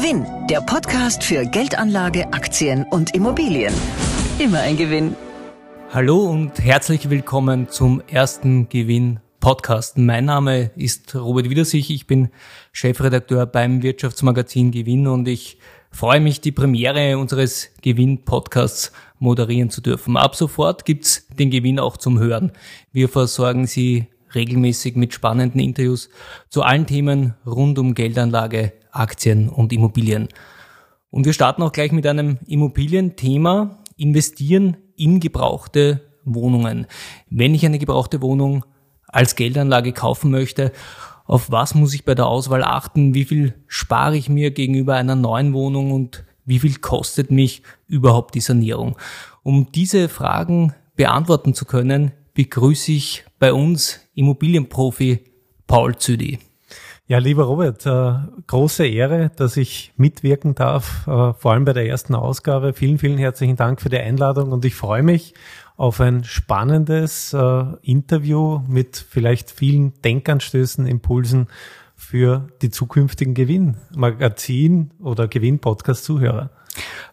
Gewinn, der Podcast für Geldanlage, Aktien und Immobilien. Immer ein Gewinn. Hallo und herzlich willkommen zum ersten Gewinn Podcast. Mein Name ist Robert Wiedersich. Ich bin Chefredakteur beim Wirtschaftsmagazin Gewinn und ich freue mich, die Premiere unseres Gewinn Podcasts moderieren zu dürfen. Ab sofort gibt's den Gewinn auch zum Hören. Wir versorgen Sie regelmäßig mit spannenden Interviews zu allen Themen rund um Geldanlage, Aktien und Immobilien. Und wir starten auch gleich mit einem Immobilienthema, investieren in gebrauchte Wohnungen. Wenn ich eine gebrauchte Wohnung als Geldanlage kaufen möchte, auf was muss ich bei der Auswahl achten? Wie viel spare ich mir gegenüber einer neuen Wohnung und wie viel kostet mich überhaupt die Sanierung? Um diese Fragen beantworten zu können, begrüße ich bei uns Immobilienprofi Paul Züdi. Ja, lieber Robert, äh, große Ehre, dass ich mitwirken darf, äh, vor allem bei der ersten Ausgabe. Vielen, vielen herzlichen Dank für die Einladung und ich freue mich auf ein spannendes äh, Interview mit vielleicht vielen Denkanstößen, Impulsen für die zukünftigen Gewinnmagazin oder Gewinn-Podcast-Zuhörer.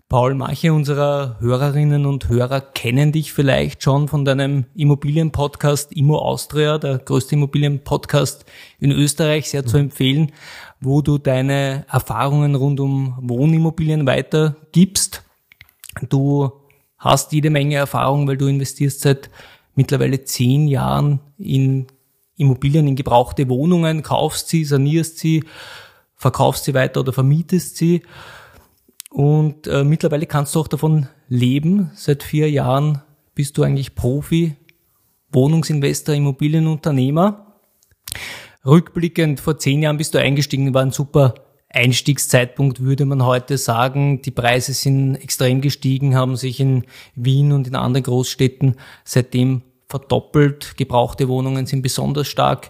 Paul, manche unserer Hörerinnen und Hörer kennen dich vielleicht schon von deinem Immobilienpodcast Immo Austria, der größte Immobilienpodcast in Österreich, sehr zu empfehlen, wo du deine Erfahrungen rund um Wohnimmobilien weitergibst. Du hast jede Menge Erfahrung, weil du investierst seit mittlerweile zehn Jahren in Immobilien, in gebrauchte Wohnungen, kaufst sie, sanierst sie, verkaufst sie weiter oder vermietest sie. Und äh, mittlerweile kannst du auch davon leben. Seit vier Jahren bist du eigentlich Profi, Wohnungsinvestor, Immobilienunternehmer. Rückblickend vor zehn Jahren bist du eingestiegen, war ein super Einstiegszeitpunkt, würde man heute sagen. Die Preise sind extrem gestiegen, haben sich in Wien und in anderen Großstädten seitdem verdoppelt. Gebrauchte Wohnungen sind besonders stark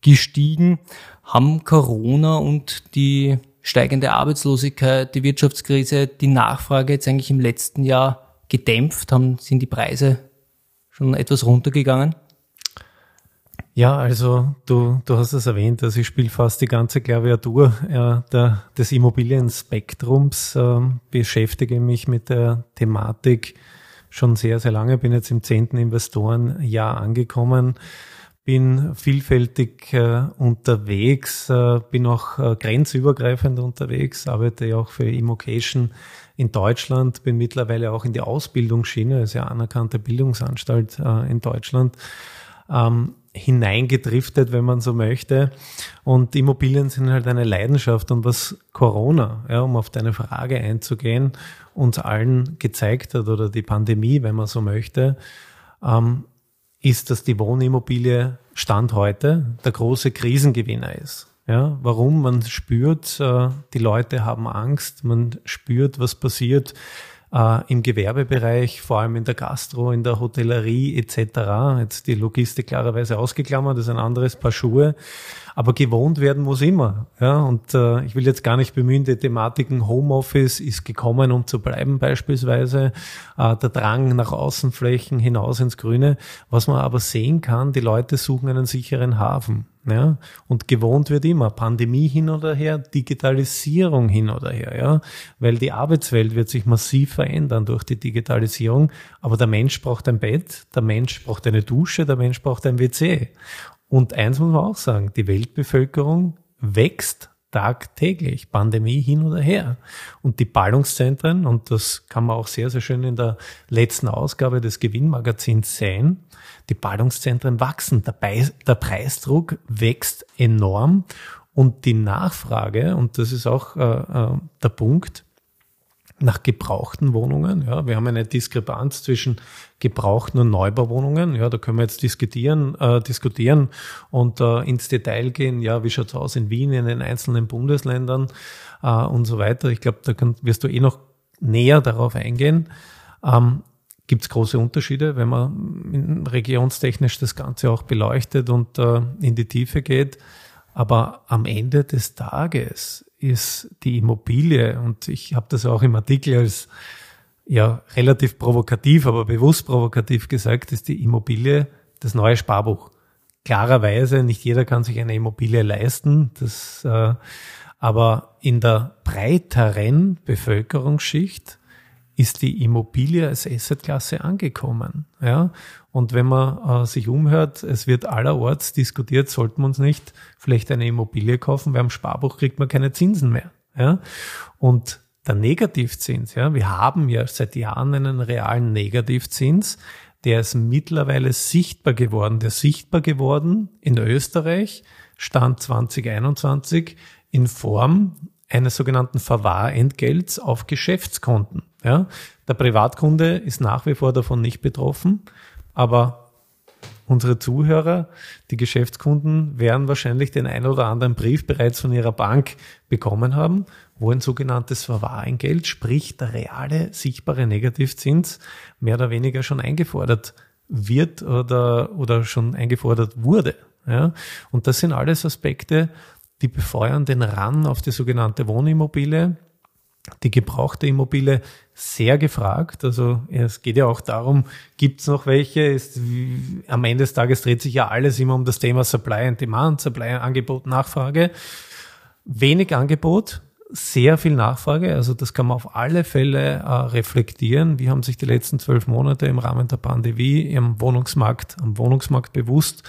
gestiegen. Haben Corona und die steigende Arbeitslosigkeit, die Wirtschaftskrise, die Nachfrage jetzt eigentlich im letzten Jahr gedämpft? Haben, sind die Preise schon etwas runtergegangen? Ja, also du, du hast es erwähnt, also ich spiele fast die ganze Klaviatur äh, der, des Immobilienspektrums, äh, beschäftige mich mit der Thematik schon sehr, sehr lange, bin jetzt im zehnten Investorenjahr angekommen bin vielfältig äh, unterwegs, äh, bin auch äh, grenzübergreifend unterwegs, arbeite ja auch für Immocation in Deutschland, bin mittlerweile auch in die Ausbildungsschiene, also ja anerkannte Bildungsanstalt äh, in Deutschland, ähm, hineingedriftet, wenn man so möchte. Und Immobilien sind halt eine Leidenschaft und was Corona, ja, um auf deine Frage einzugehen, uns allen gezeigt hat oder die Pandemie, wenn man so möchte, ähm, ist, dass die Wohnimmobilie Stand heute der große Krisengewinner ist. Ja, warum? Man spürt, äh, die Leute haben Angst, man spürt, was passiert äh, im Gewerbebereich, vor allem in der Gastro, in der Hotellerie etc. Jetzt die Logistik klarerweise ausgeklammert, das ist ein anderes Paar Schuhe. Aber gewohnt werden muss immer. Ja, und äh, ich will jetzt gar nicht bemühen, die Thematiken Homeoffice ist gekommen, um zu bleiben beispielsweise. Äh, der Drang nach Außenflächen hinaus ins Grüne. Was man aber sehen kann, die Leute suchen einen sicheren Hafen. Ja, und gewohnt wird immer Pandemie hin oder her, Digitalisierung hin oder her, ja, weil die Arbeitswelt wird sich massiv verändern durch die Digitalisierung. Aber der Mensch braucht ein Bett, der Mensch braucht eine Dusche, der Mensch braucht ein WC. Und eins muss man auch sagen, die Weltbevölkerung wächst tagtäglich, Pandemie hin oder her. Und die Ballungszentren, und das kann man auch sehr, sehr schön in der letzten Ausgabe des Gewinnmagazins sehen, die Ballungszentren wachsen, der, der Preisdruck wächst enorm und die Nachfrage, und das ist auch äh, äh der Punkt, nach gebrauchten Wohnungen. Ja, wir haben eine Diskrepanz zwischen gebrauchten und Neubauwohnungen. Ja, da können wir jetzt diskutieren, äh, diskutieren und äh, ins Detail gehen. Ja, wie schaut's aus in Wien, in den einzelnen Bundesländern äh, und so weiter. Ich glaube, da kann, wirst du eh noch näher darauf eingehen. Ähm, Gibt es große Unterschiede, wenn man regionstechnisch das Ganze auch beleuchtet und äh, in die Tiefe geht? Aber am Ende des Tages ist die Immobilie, und ich habe das auch im Artikel als ja relativ provokativ, aber bewusst provokativ gesagt, ist die Immobilie das neue Sparbuch. Klarerweise, nicht jeder kann sich eine Immobilie leisten. Das, äh, Aber in der breiteren Bevölkerungsschicht ist die Immobilie als Assetklasse angekommen. Ja? Und wenn man äh, sich umhört, es wird allerorts diskutiert, sollten wir uns nicht vielleicht eine Immobilie kaufen, weil am Sparbuch kriegt man keine Zinsen mehr. Ja? Und der Negativzins, ja, wir haben ja seit Jahren einen realen Negativzins, der ist mittlerweile sichtbar geworden. Der ist sichtbar geworden in Österreich, Stand 2021, in Form eines sogenannten Verwahrentgelts auf Geschäftskonten. Ja, der Privatkunde ist nach wie vor davon nicht betroffen, aber unsere Zuhörer, die Geschäftskunden, werden wahrscheinlich den ein oder anderen Brief bereits von ihrer Bank bekommen haben, wo ein sogenanntes Verwahrentgelt, sprich der reale sichtbare Negativzins, mehr oder weniger schon eingefordert wird oder, oder schon eingefordert wurde. Ja? Und das sind alles Aspekte, die befeuern den Ran auf die sogenannte Wohnimmobilie. Die gebrauchte Immobilie sehr gefragt. Also es geht ja auch darum, gibt es noch welche? Ist, am Ende des Tages dreht sich ja alles immer um das Thema Supply and Demand, Supply, Angebot, Nachfrage. Wenig Angebot, sehr viel Nachfrage. Also das kann man auf alle Fälle äh, reflektieren. Wie haben sich die letzten zwölf Monate im Rahmen der Pandemie im Wohnungsmarkt, am Wohnungsmarkt bewusst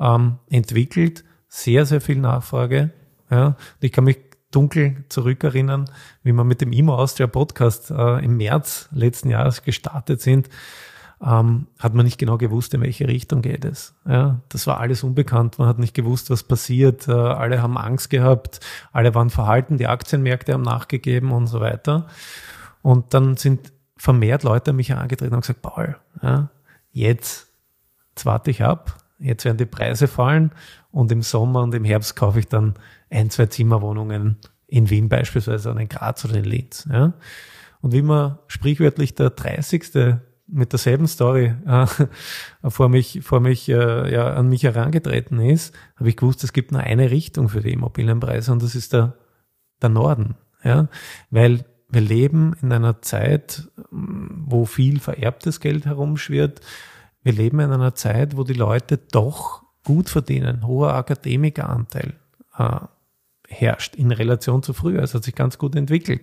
ähm, entwickelt? sehr, sehr viel Nachfrage. Ja, ich kann mich dunkel zurückerinnern, wie wir mit dem Imo Austria Podcast äh, im März letzten Jahres gestartet sind, ähm, hat man nicht genau gewusst, in welche Richtung geht es. Ja, das war alles unbekannt. Man hat nicht gewusst, was passiert. Äh, alle haben Angst gehabt. Alle waren verhalten. Die Aktienmärkte haben nachgegeben und so weiter. Und dann sind vermehrt Leute an mich herangetreten und gesagt, Paul, ja, jetzt, jetzt warte ich ab. Jetzt werden die Preise fallen und im Sommer und im Herbst kaufe ich dann ein, zwei Zimmerwohnungen in Wien beispielsweise oder in Graz oder in Linz. Ja? Und wie man sprichwörtlich der 30. mit derselben Story äh, vor mich, vor mich äh, ja, an mich herangetreten ist, habe ich gewusst, es gibt nur eine Richtung für die Immobilienpreise und das ist der, der Norden. Ja? Weil wir leben in einer Zeit, wo viel vererbtes Geld herumschwirrt. Wir leben in einer Zeit, wo die Leute doch gut verdienen, hoher Akademikeranteil äh, herrscht in Relation zu früher. Es hat sich ganz gut entwickelt.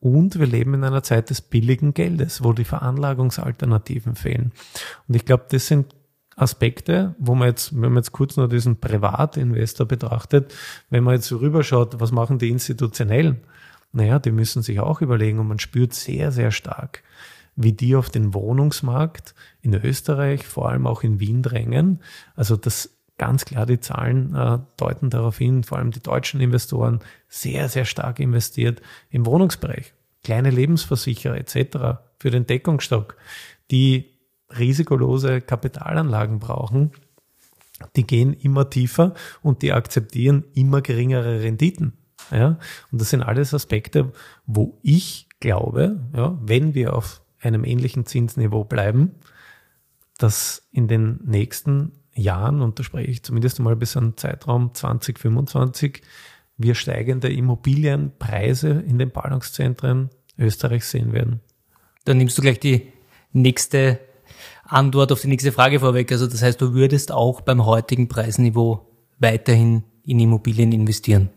Und wir leben in einer Zeit des billigen Geldes, wo die Veranlagungsalternativen fehlen. Und ich glaube, das sind Aspekte, wo man jetzt, wenn man jetzt kurz nur diesen Privatinvestor betrachtet, wenn man jetzt so rüberschaut, was machen die Institutionellen? Naja, die müssen sich auch überlegen und man spürt sehr, sehr stark, wie die auf den Wohnungsmarkt in Österreich, vor allem auch in Wien drängen. Also das ganz klar die Zahlen äh, deuten darauf hin, vor allem die deutschen Investoren sehr, sehr stark investiert im Wohnungsbereich. Kleine Lebensversicherer etc. für den Deckungsstock, die risikolose Kapitalanlagen brauchen, die gehen immer tiefer und die akzeptieren immer geringere Renditen. Ja? Und das sind alles Aspekte, wo ich glaube, ja, wenn wir auf einem ähnlichen Zinsniveau bleiben, dass in den nächsten Jahren, und da spreche ich zumindest einmal bis an Zeitraum 2025, wir steigende Immobilienpreise in den Ballungszentren Österreichs sehen werden. Dann nimmst du gleich die nächste Antwort auf die nächste Frage vorweg. Also das heißt, du würdest auch beim heutigen Preisniveau weiterhin in Immobilien investieren?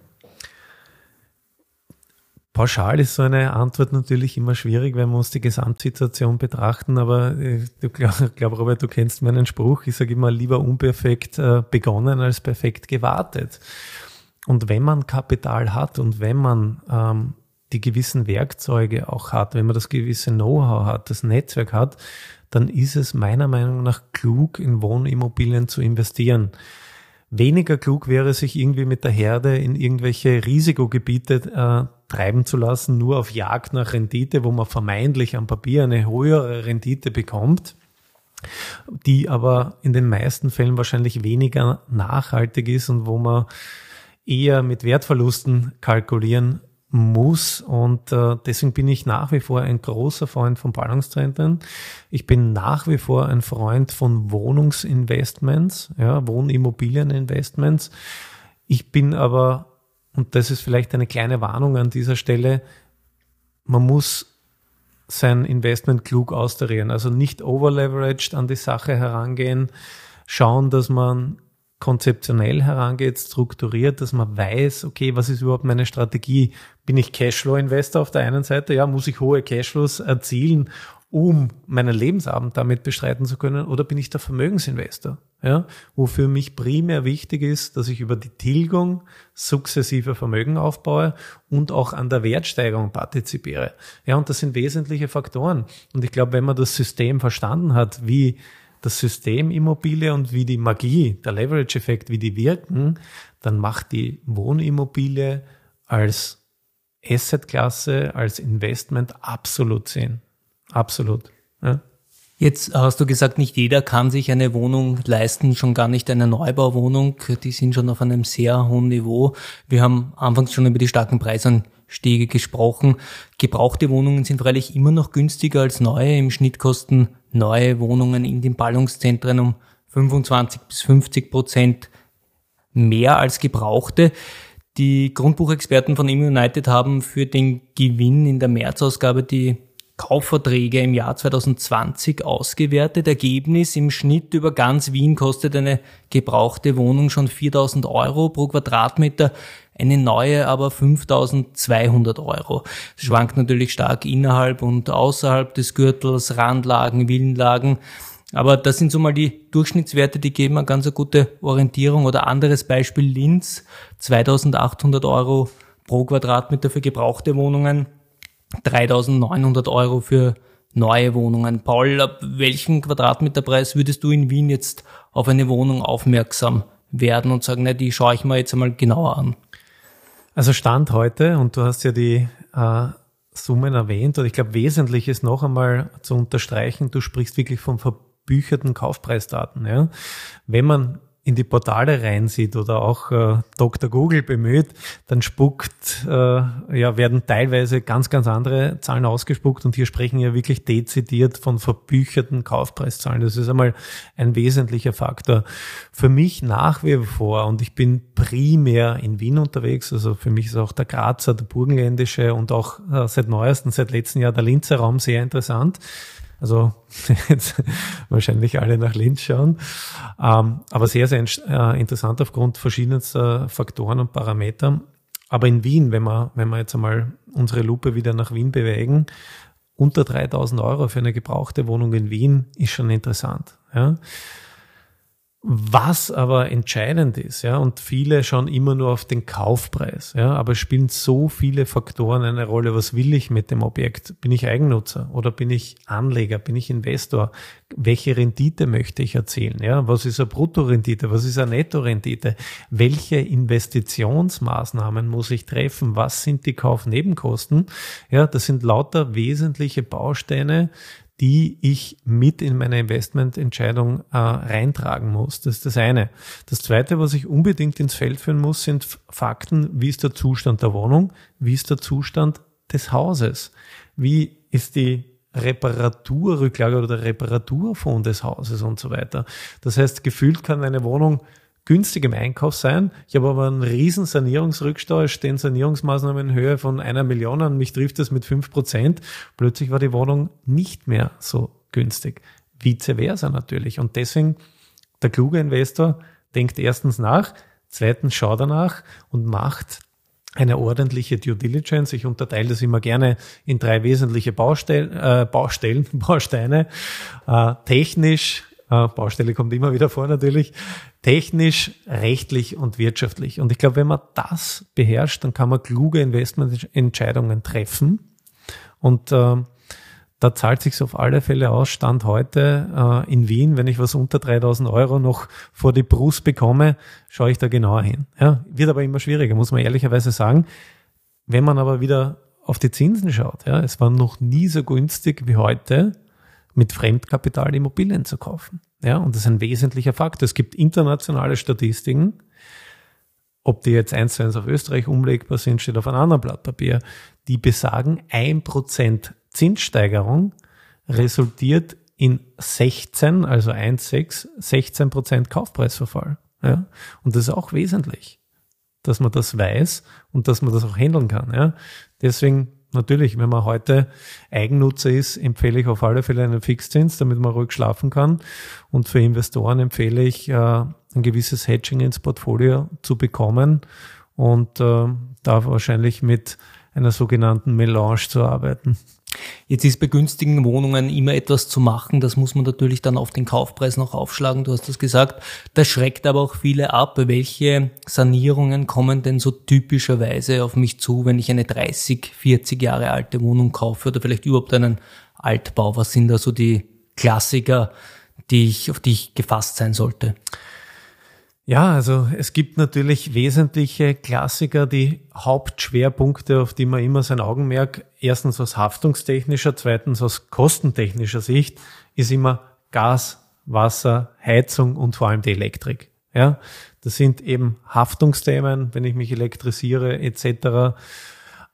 Pauschal ist so eine Antwort natürlich immer schwierig, wenn wir uns die Gesamtsituation betrachten, aber ich äh, glaube, glaub, Robert, du kennst meinen Spruch, ich sage immer lieber unperfekt äh, begonnen als perfekt gewartet. Und wenn man Kapital hat und wenn man ähm, die gewissen Werkzeuge auch hat, wenn man das gewisse Know-how hat, das Netzwerk hat, dann ist es meiner Meinung nach klug, in Wohnimmobilien zu investieren. Weniger klug wäre, sich irgendwie mit der Herde in irgendwelche Risikogebiete äh, treiben zu lassen, nur auf Jagd nach Rendite, wo man vermeintlich am Papier eine höhere Rendite bekommt, die aber in den meisten Fällen wahrscheinlich weniger nachhaltig ist und wo man eher mit Wertverlusten kalkulieren muss. Und äh, deswegen bin ich nach wie vor ein großer Freund von Ballungszentren. Ich bin nach wie vor ein Freund von Wohnungsinvestments, ja, Wohnimmobilieninvestments. Ich bin aber und das ist vielleicht eine kleine Warnung an dieser Stelle, man muss sein Investment klug austarieren, also nicht overleveraged an die Sache herangehen, schauen, dass man konzeptionell herangeht, strukturiert, dass man weiß, okay, was ist überhaupt meine Strategie? Bin ich Cashflow-Investor auf der einen Seite? Ja, muss ich hohe Cashflows erzielen, um meinen Lebensabend damit bestreiten zu können? Oder bin ich der Vermögensinvestor? Ja, wofür mich primär wichtig ist, dass ich über die Tilgung sukzessive Vermögen aufbaue und auch an der Wertsteigerung partizipiere. Ja, und das sind wesentliche Faktoren. Und ich glaube, wenn man das System verstanden hat, wie das System Immobilie und wie die Magie, der Leverage-Effekt, wie die wirken, dann macht die Wohnimmobilie als Assetklasse, als Investment absolut Sinn. Absolut. Ja. Jetzt hast du gesagt, nicht jeder kann sich eine Wohnung leisten, schon gar nicht eine Neubauwohnung. Die sind schon auf einem sehr hohen Niveau. Wir haben anfangs schon über die starken Preisanstiege gesprochen. Gebrauchte Wohnungen sind freilich immer noch günstiger als neue. Im Schnitt kosten neue Wohnungen in den Ballungszentren um 25 bis 50 Prozent mehr als gebrauchte. Die Grundbuchexperten von Immo United haben für den Gewinn in der Märzausgabe die Kaufverträge im Jahr 2020 ausgewertet. Ergebnis im Schnitt über ganz Wien kostet eine gebrauchte Wohnung schon 4000 Euro pro Quadratmeter, eine neue aber 5200 Euro. Es schwankt natürlich stark innerhalb und außerhalb des Gürtels, Randlagen, Villenlagen. Aber das sind so mal die Durchschnittswerte, die geben eine ganz gute Orientierung. Oder anderes Beispiel Linz, 2800 Euro pro Quadratmeter für gebrauchte Wohnungen. 3900 Euro für neue Wohnungen. Paul, ab welchem Quadratmeterpreis würdest du in Wien jetzt auf eine Wohnung aufmerksam werden und sagen, na, die schaue ich mir jetzt einmal genauer an? Also Stand heute, und du hast ja die äh, Summen erwähnt, und ich glaube, wesentlich ist noch einmal zu unterstreichen, du sprichst wirklich von verbücherten Kaufpreisdaten. Ja? Wenn man in die Portale reinsieht oder auch äh, Dr. Google bemüht, dann spuckt, äh, ja, werden teilweise ganz, ganz andere Zahlen ausgespuckt und hier sprechen ja wirklich dezidiert von verbücherten Kaufpreiszahlen. Das ist einmal ein wesentlicher Faktor. Für mich nach wie vor, und ich bin primär in Wien unterwegs, also für mich ist auch der Grazer, der Burgenländische und auch äh, seit neuestem, seit letztem Jahr der Linzer Raum sehr interessant. Also jetzt wahrscheinlich alle nach Linz schauen. Ähm, aber sehr, sehr äh, interessant aufgrund verschiedenster Faktoren und Parameter. Aber in Wien, wenn wir, wenn wir jetzt einmal unsere Lupe wieder nach Wien bewegen, unter 3000 Euro für eine gebrauchte Wohnung in Wien ist schon interessant. Ja. Was aber entscheidend ist, ja, und viele schauen immer nur auf den Kaufpreis, ja, aber spielen so viele Faktoren eine Rolle. Was will ich mit dem Objekt? Bin ich Eigennutzer oder bin ich Anleger? Bin ich Investor? Welche Rendite möchte ich erzielen? Ja, was ist eine Bruttorendite? Was ist eine Nettorendite? Welche Investitionsmaßnahmen muss ich treffen? Was sind die Kaufnebenkosten? Ja, das sind lauter wesentliche Bausteine, die ich mit in meine Investmententscheidung äh, reintragen muss. Das ist das eine. Das zweite, was ich unbedingt ins Feld führen muss, sind Fakten. Wie ist der Zustand der Wohnung? Wie ist der Zustand des Hauses? Wie ist die Reparaturrücklage oder der Reparaturfonds des Hauses und so weiter? Das heißt, gefühlt kann eine Wohnung günstig im Einkauf sein. Ich habe aber einen riesen Sanierungsrückstau. Es stehen Sanierungsmaßnahmen in Höhe von einer Million an. Mich trifft das mit fünf Prozent. Plötzlich war die Wohnung nicht mehr so günstig. Vice versa natürlich. Und deswegen, der kluge Investor denkt erstens nach, zweitens schaut danach und macht eine ordentliche Due Diligence. Ich unterteile das immer gerne in drei wesentliche Baustellen, äh, Baustellen Bausteine. Äh, technisch, äh, Baustelle kommt immer wieder vor natürlich, technisch, rechtlich und wirtschaftlich. Und ich glaube, wenn man das beherrscht, dann kann man kluge Investmententscheidungen treffen. Und äh, da zahlt sich auf alle Fälle aus, Stand heute äh, in Wien, wenn ich was unter 3000 Euro noch vor die Brust bekomme, schaue ich da genauer hin. Ja, wird aber immer schwieriger, muss man ehrlicherweise sagen. Wenn man aber wieder auf die Zinsen schaut, ja, es war noch nie so günstig wie heute, mit Fremdkapital Immobilien zu kaufen. Ja, und das ist ein wesentlicher Faktor. Es gibt internationale Statistiken. Ob die jetzt eins zu eins auf Österreich umlegbar sind, steht auf einem anderen Blatt Papier. Die besagen, ein Prozent Zinssteigerung resultiert in 16, also 1,6, 16 Prozent Kaufpreisverfall. Ja? Und das ist auch wesentlich, dass man das weiß und dass man das auch handeln kann. Ja? Deswegen natürlich, wenn man heute Eigennutzer ist, empfehle ich auf alle Fälle einen Fixzins, damit man ruhig schlafen kann. Und für Investoren empfehle ich, äh, ein gewisses Hedging ins Portfolio zu bekommen und äh, da wahrscheinlich mit einer sogenannten Melange zu arbeiten. Jetzt ist bei günstigen Wohnungen immer etwas zu machen. Das muss man natürlich dann auf den Kaufpreis noch aufschlagen. Du hast das gesagt. Das schreckt aber auch viele ab. Welche Sanierungen kommen denn so typischerweise auf mich zu, wenn ich eine 30, 40 Jahre alte Wohnung kaufe oder vielleicht überhaupt einen Altbau? Was sind da so die Klassiker, die ich, auf die ich gefasst sein sollte? Ja, also es gibt natürlich wesentliche Klassiker, die Hauptschwerpunkte, auf die man immer sein Augenmerk, erstens aus haftungstechnischer, zweitens aus kostentechnischer Sicht, ist immer Gas, Wasser, Heizung und vor allem die Elektrik. Ja, das sind eben Haftungsthemen, wenn ich mich elektrisiere etc.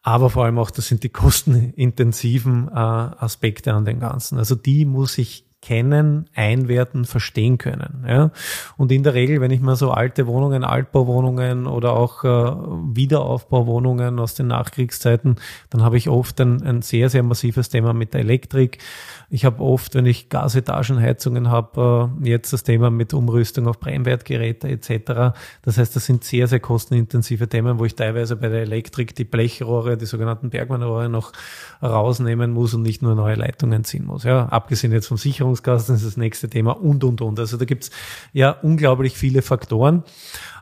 Aber vor allem auch, das sind die kostenintensiven äh, Aspekte an den Ganzen. Also die muss ich kennen, einwerten, verstehen können. Ja? Und in der Regel, wenn ich mir so alte Wohnungen, Altbauwohnungen oder auch äh, Wiederaufbauwohnungen aus den Nachkriegszeiten, dann habe ich oft ein, ein sehr, sehr massives Thema mit der Elektrik. Ich habe oft, wenn ich Gasetagenheizungen habe, äh, jetzt das Thema mit Umrüstung auf Brennwertgeräte etc. Das heißt, das sind sehr, sehr kostenintensive Themen, wo ich teilweise bei der Elektrik die Blechrohre, die sogenannten Bergmannrohre noch rausnehmen muss und nicht nur neue Leitungen ziehen muss. Ja, abgesehen jetzt vom Sicherungskasten ist das nächste Thema und, und, und. Also da gibt's ja unglaublich viele Faktoren.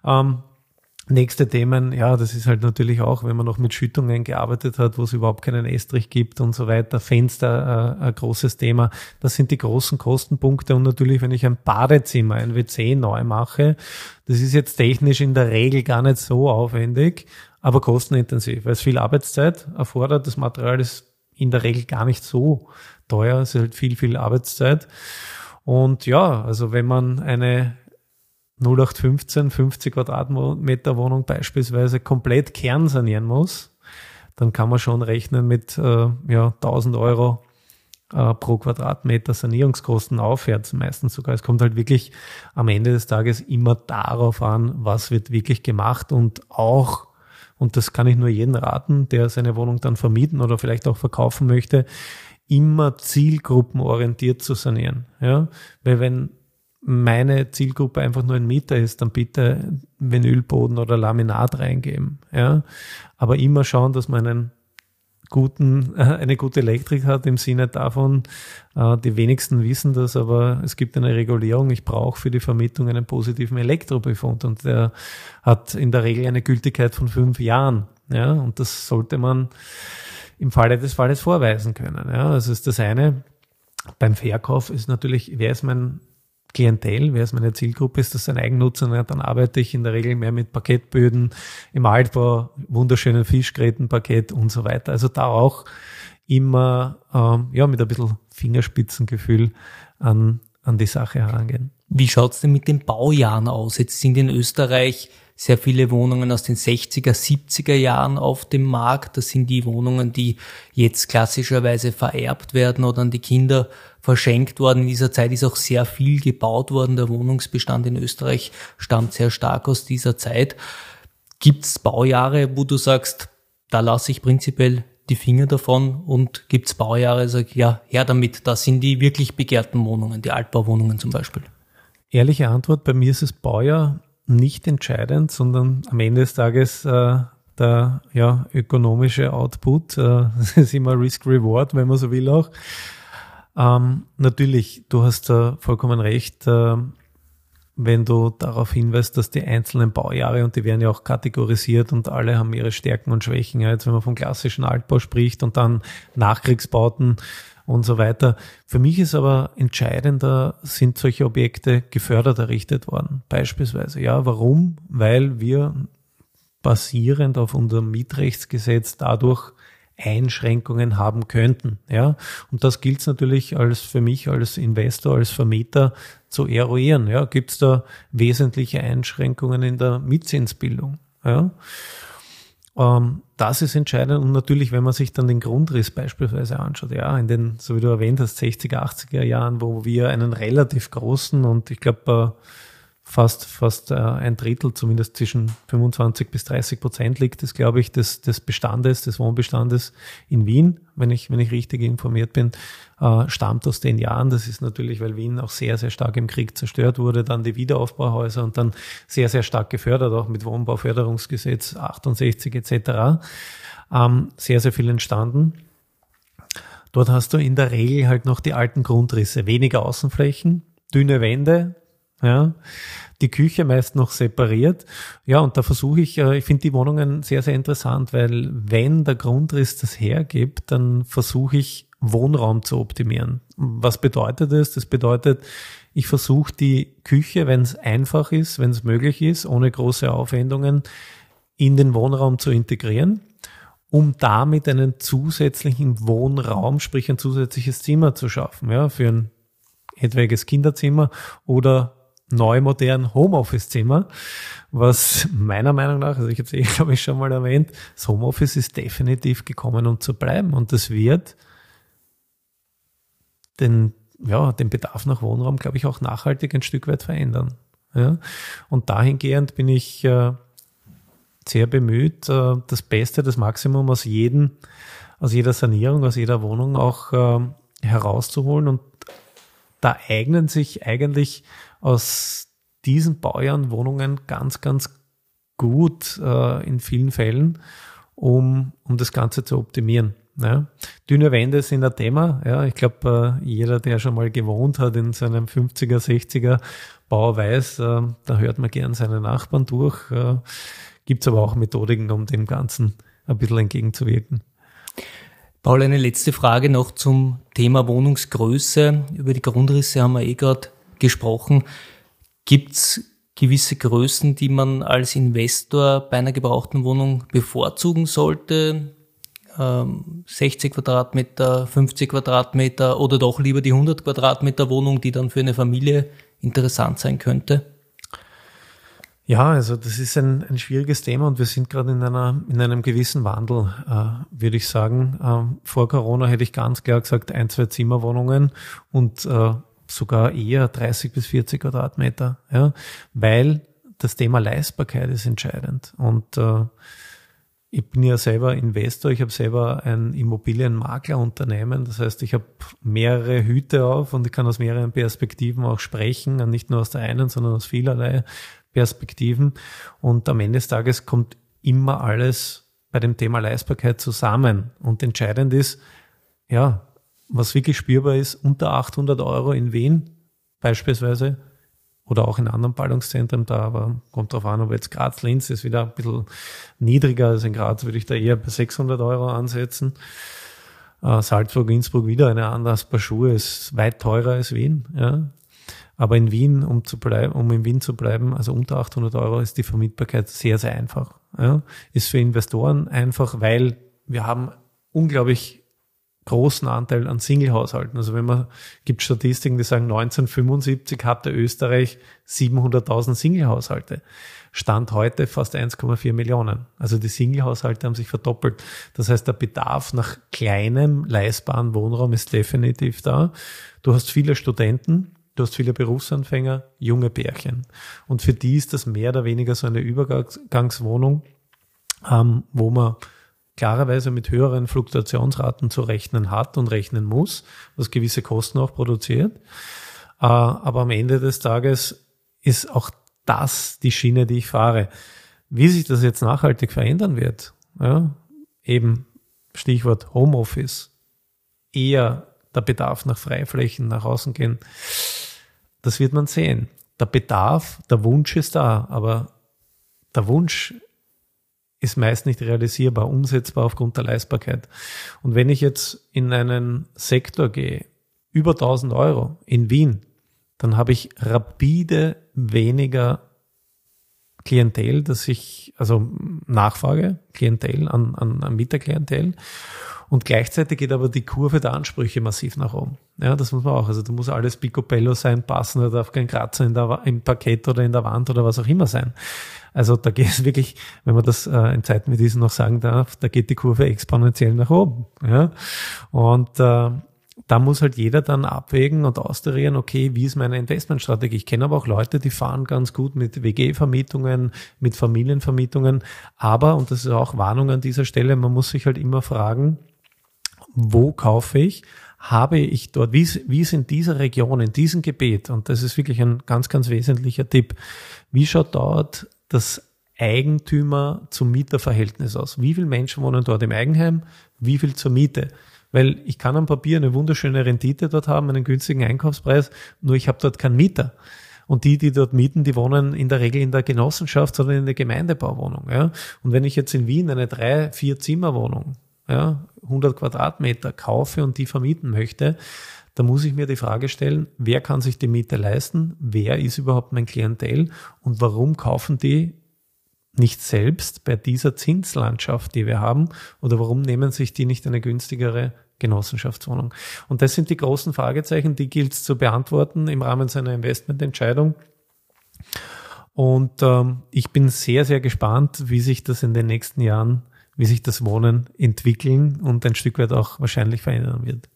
Ähm, Nächste Themen, ja, das ist halt natürlich auch, wenn man noch mit Schüttungen gearbeitet hat, wo es überhaupt keinen Estrich gibt und so weiter, Fenster, äh, ein großes Thema. Das sind die großen Kostenpunkte und natürlich, wenn ich ein Badezimmer, ein WC neu mache, das ist jetzt technisch in der Regel gar nicht so aufwendig, aber kostenintensiv, weil es viel Arbeitszeit erfordert. Das Material ist in der Regel gar nicht so teuer, es ist halt viel, viel Arbeitszeit. Und ja, also wenn man eine 0815, 50 Quadratmeter Wohnung beispielsweise komplett kernsanieren muss, dann kann man schon rechnen mit äh, ja, 1000 Euro äh, pro Quadratmeter Sanierungskosten aufwärts, meistens sogar. Es kommt halt wirklich am Ende des Tages immer darauf an, was wird wirklich gemacht und auch, und das kann ich nur jedem raten, der seine Wohnung dann vermieten oder vielleicht auch verkaufen möchte, immer zielgruppenorientiert zu sanieren. Ja? Weil wenn meine Zielgruppe einfach nur ein Mieter ist, dann bitte Vinylboden oder Laminat reingeben. Ja? Aber immer schauen, dass man einen guten, eine gute Elektrik hat im Sinne davon, äh, die wenigsten wissen das, aber es gibt eine Regulierung. Ich brauche für die Vermietung einen positiven Elektrobefund und der hat in der Regel eine Gültigkeit von fünf Jahren. Ja? Und das sollte man im Falle des Falles vorweisen können. Ja? Das ist das eine. Beim Verkauf ist natürlich, wer ist mein Klientel, wer ist meine Zielgruppe, ist das ein Eigennutzer, dann arbeite ich in der Regel mehr mit Parkettböden, im Altbau, wunderschönen Fischgrätenparkett und so weiter. Also da auch immer ähm, ja, mit ein bisschen Fingerspitzengefühl an, an die Sache herangehen. Wie schaut's denn mit den Baujahren aus? Jetzt sind in Österreich sehr viele Wohnungen aus den 60er, 70er Jahren auf dem Markt. Das sind die Wohnungen, die jetzt klassischerweise vererbt werden oder an die Kinder verschenkt worden. In dieser Zeit ist auch sehr viel gebaut worden. Der Wohnungsbestand in Österreich stammt sehr stark aus dieser Zeit. Gibt es Baujahre, wo du sagst, da lasse ich prinzipiell die Finger davon und gibt es Baujahre, sag ja, her damit, das sind die wirklich begehrten Wohnungen, die Altbauwohnungen zum Beispiel. Ehrliche Antwort, bei mir ist es Baujahr nicht entscheidend, sondern am Ende des Tages äh, der ja, ökonomische Output. Äh, das ist immer Risk-Reward, wenn man so will auch. Ähm, natürlich, du hast äh, vollkommen recht, äh, wenn du darauf hinweist, dass die einzelnen Baujahre, und die werden ja auch kategorisiert und alle haben ihre Stärken und Schwächen. Ja, jetzt wenn man vom klassischen Altbau spricht und dann Nachkriegsbauten, und so weiter. Für mich ist aber entscheidender, sind solche Objekte gefördert errichtet worden. Beispielsweise. Ja, warum? Weil wir basierend auf unserem Mietrechtsgesetz dadurch Einschränkungen haben könnten. Ja, und das gilt natürlich als für mich als Investor, als Vermieter zu eruieren. Ja, gibt es da wesentliche Einschränkungen in der Mietzinsbildung? Ja, ähm, das ist entscheidend und natürlich, wenn man sich dann den Grundriss beispielsweise anschaut, ja, in den, so wie du erwähnt hast, 60er, 80er Jahren, wo wir einen relativ großen und ich glaube fast, fast äh, ein Drittel, zumindest zwischen 25 bis 30 Prozent liegt es, glaube ich, des, des Bestandes, des Wohnbestandes in Wien, wenn ich, wenn ich richtig informiert bin, äh, stammt aus den Jahren. Das ist natürlich, weil Wien auch sehr, sehr stark im Krieg zerstört wurde, dann die Wiederaufbauhäuser und dann sehr, sehr stark gefördert, auch mit Wohnbauförderungsgesetz 68 etc. Ähm, sehr, sehr viel entstanden. Dort hast du in der Regel halt noch die alten Grundrisse, weniger Außenflächen, dünne Wände, ja, die Küche meist noch separiert. Ja, und da versuche ich, äh, ich finde die Wohnungen sehr, sehr interessant, weil wenn der Grundriss das hergibt, dann versuche ich Wohnraum zu optimieren. Was bedeutet das? Das bedeutet, ich versuche die Küche, wenn es einfach ist, wenn es möglich ist, ohne große Aufwendungen, in den Wohnraum zu integrieren, um damit einen zusätzlichen Wohnraum, sprich ein zusätzliches Zimmer zu schaffen, ja, für ein etwaiges Kinderzimmer oder neu modern Homeoffice-Zimmer, was meiner Meinung nach, also ich habe es eh, glaube ich, schon mal erwähnt, das Homeoffice ist definitiv gekommen, um zu bleiben. Und das wird den, ja, den Bedarf nach Wohnraum, glaube ich, auch nachhaltig ein Stück weit verändern. Ja? Und dahingehend bin ich äh, sehr bemüht, äh, das Beste, das Maximum aus jedem, aus jeder Sanierung, aus jeder Wohnung auch äh, herauszuholen. Und da eignen sich eigentlich aus diesen Baujahren Wohnungen ganz, ganz gut äh, in vielen Fällen, um, um das Ganze zu optimieren. Ja. Dünne Wände sind ein Thema. Ja, ich glaube, äh, jeder, der schon mal gewohnt hat in seinem 50er, 60er Bau, weiß, äh, da hört man gern seine Nachbarn durch. Äh, Gibt es aber auch Methodiken, um dem Ganzen ein bisschen entgegenzuwirken. Paul, eine letzte Frage noch zum Thema Wohnungsgröße. Über die Grundrisse haben wir eh gerade gesprochen. Gibt es gewisse Größen, die man als Investor bei einer gebrauchten Wohnung bevorzugen sollte? Ähm, 60 Quadratmeter, 50 Quadratmeter oder doch lieber die 100 Quadratmeter Wohnung, die dann für eine Familie interessant sein könnte? Ja, also das ist ein, ein schwieriges Thema und wir sind gerade in einer in einem gewissen Wandel, äh, würde ich sagen. Ähm, vor Corona hätte ich ganz klar gesagt ein, zwei Zimmerwohnungen und äh, sogar eher 30 bis 40 Quadratmeter, ja, weil das Thema Leistbarkeit ist entscheidend. Und äh, ich bin ja selber Investor, ich habe selber ein Immobilienmaklerunternehmen, das heißt, ich habe mehrere Hüte auf und ich kann aus mehreren Perspektiven auch sprechen, nicht nur aus der einen, sondern aus vielerlei Perspektiven. Und am Ende des Tages kommt immer alles bei dem Thema Leistbarkeit zusammen. Und entscheidend ist, ja, was wirklich spürbar ist, unter 800 Euro in Wien beispielsweise oder auch in anderen Ballungszentren da, aber kommt darauf an, ob jetzt Graz, Linz ist wieder ein bisschen niedriger als in Graz, würde ich da eher bei 600 Euro ansetzen. Äh, Salzburg, Innsbruck wieder eine andere Paar Schuhe ist weit teurer als Wien, ja. Aber in Wien, um zu bleiben, um in Wien zu bleiben, also unter 800 Euro ist die Vermietbarkeit sehr, sehr einfach. Ja. Ist für Investoren einfach, weil wir haben unglaublich großen Anteil an Single-Haushalten. Also wenn man, gibt Statistiken, die sagen, 1975 hatte Österreich 700.000 Single-Haushalte. Stand heute fast 1,4 Millionen. Also die Single-Haushalte haben sich verdoppelt. Das heißt, der Bedarf nach kleinem, leistbaren Wohnraum ist definitiv da. Du hast viele Studenten, du hast viele Berufsanfänger, junge Pärchen. Und für die ist das mehr oder weniger so eine Übergangswohnung, ähm, wo man klarerweise mit höheren Fluktuationsraten zu rechnen hat und rechnen muss, was gewisse Kosten auch produziert. Äh, aber am Ende des Tages ist auch das die Schiene, die ich fahre. Wie sich das jetzt nachhaltig verändern wird, ja, eben Stichwort Homeoffice, eher der Bedarf nach Freiflächen, nach außen gehen, das wird man sehen. Der Bedarf, der Wunsch ist da, aber der Wunsch ist meist nicht realisierbar, umsetzbar aufgrund der Leistbarkeit. Und wenn ich jetzt in einen Sektor gehe, über 1000 Euro in Wien, dann habe ich rapide weniger Klientel, dass ich, also Nachfrage, Klientel an, an, an Mieterklientel. Und gleichzeitig geht aber die Kurve der Ansprüche massiv nach oben. Ja, das muss man auch. Also da muss alles picobello sein, passen, da darf kein Kratzer in der, im Parkett oder in der Wand oder was auch immer sein. Also da geht es wirklich, wenn man das äh, in Zeiten wie diesen noch sagen darf, da geht die Kurve exponentiell nach oben. Ja? Und äh, da muss halt jeder dann abwägen und austarieren, okay, wie ist meine Investmentstrategie? Ich kenne aber auch Leute, die fahren ganz gut mit WG-Vermietungen, mit Familienvermietungen. Aber, und das ist auch Warnung an dieser Stelle, man muss sich halt immer fragen, wo kaufe ich? Habe ich dort, wie, wie ist in dieser Region, in diesem Gebiet, und das ist wirklich ein ganz, ganz wesentlicher Tipp, wie schaut dort das Eigentümer zum Mieterverhältnis aus? Wie viele Menschen wohnen dort im Eigenheim? Wie viel zur Miete? Weil ich kann am Papier eine wunderschöne Rendite dort haben, einen günstigen Einkaufspreis, nur ich habe dort keinen Mieter. Und die, die dort mieten, die wohnen in der Regel in der Genossenschaft oder in der Gemeindebauwohnung. Ja? Und wenn ich jetzt in Wien eine drei, vier Zimmerwohnung, ja, 100 Quadratmeter kaufe und die vermieten möchte, da muss ich mir die Frage stellen, wer kann sich die Miete leisten? Wer ist überhaupt mein Klientel? Und warum kaufen die nicht selbst bei dieser Zinslandschaft, die wir haben? Oder warum nehmen sich die nicht eine günstigere Genossenschaftswohnung? Und das sind die großen Fragezeichen, die gilt es zu beantworten im Rahmen seiner Investmententscheidung. Und ähm, ich bin sehr, sehr gespannt, wie sich das in den nächsten Jahren, wie sich das Wohnen entwickeln und ein Stück weit auch wahrscheinlich verändern wird.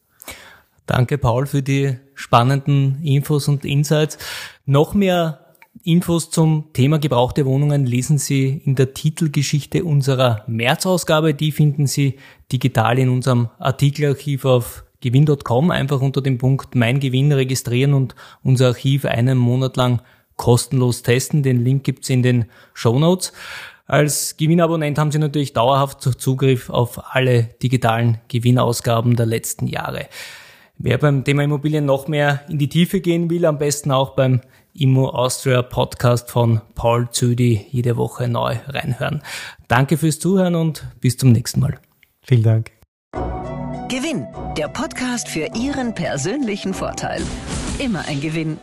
Danke, Paul, für die spannenden Infos und Insights. Noch mehr Infos zum Thema gebrauchte Wohnungen lesen Sie in der Titelgeschichte unserer März-Ausgabe. Die finden Sie digital in unserem Artikelarchiv auf gewinn.com. Einfach unter dem Punkt Mein Gewinn registrieren und unser Archiv einen Monat lang kostenlos testen. Den Link gibt's in den Show Notes. Als Gewinnabonnent haben Sie natürlich dauerhaft Zugriff auf alle digitalen Gewinnausgaben der letzten Jahre. Wer beim Thema Immobilien noch mehr in die Tiefe gehen will, am besten auch beim Immo Austria Podcast von Paul Züdi jede Woche neu reinhören. Danke fürs Zuhören und bis zum nächsten Mal. Vielen Dank. Gewinn, der Podcast für Ihren persönlichen Vorteil. Immer ein Gewinn.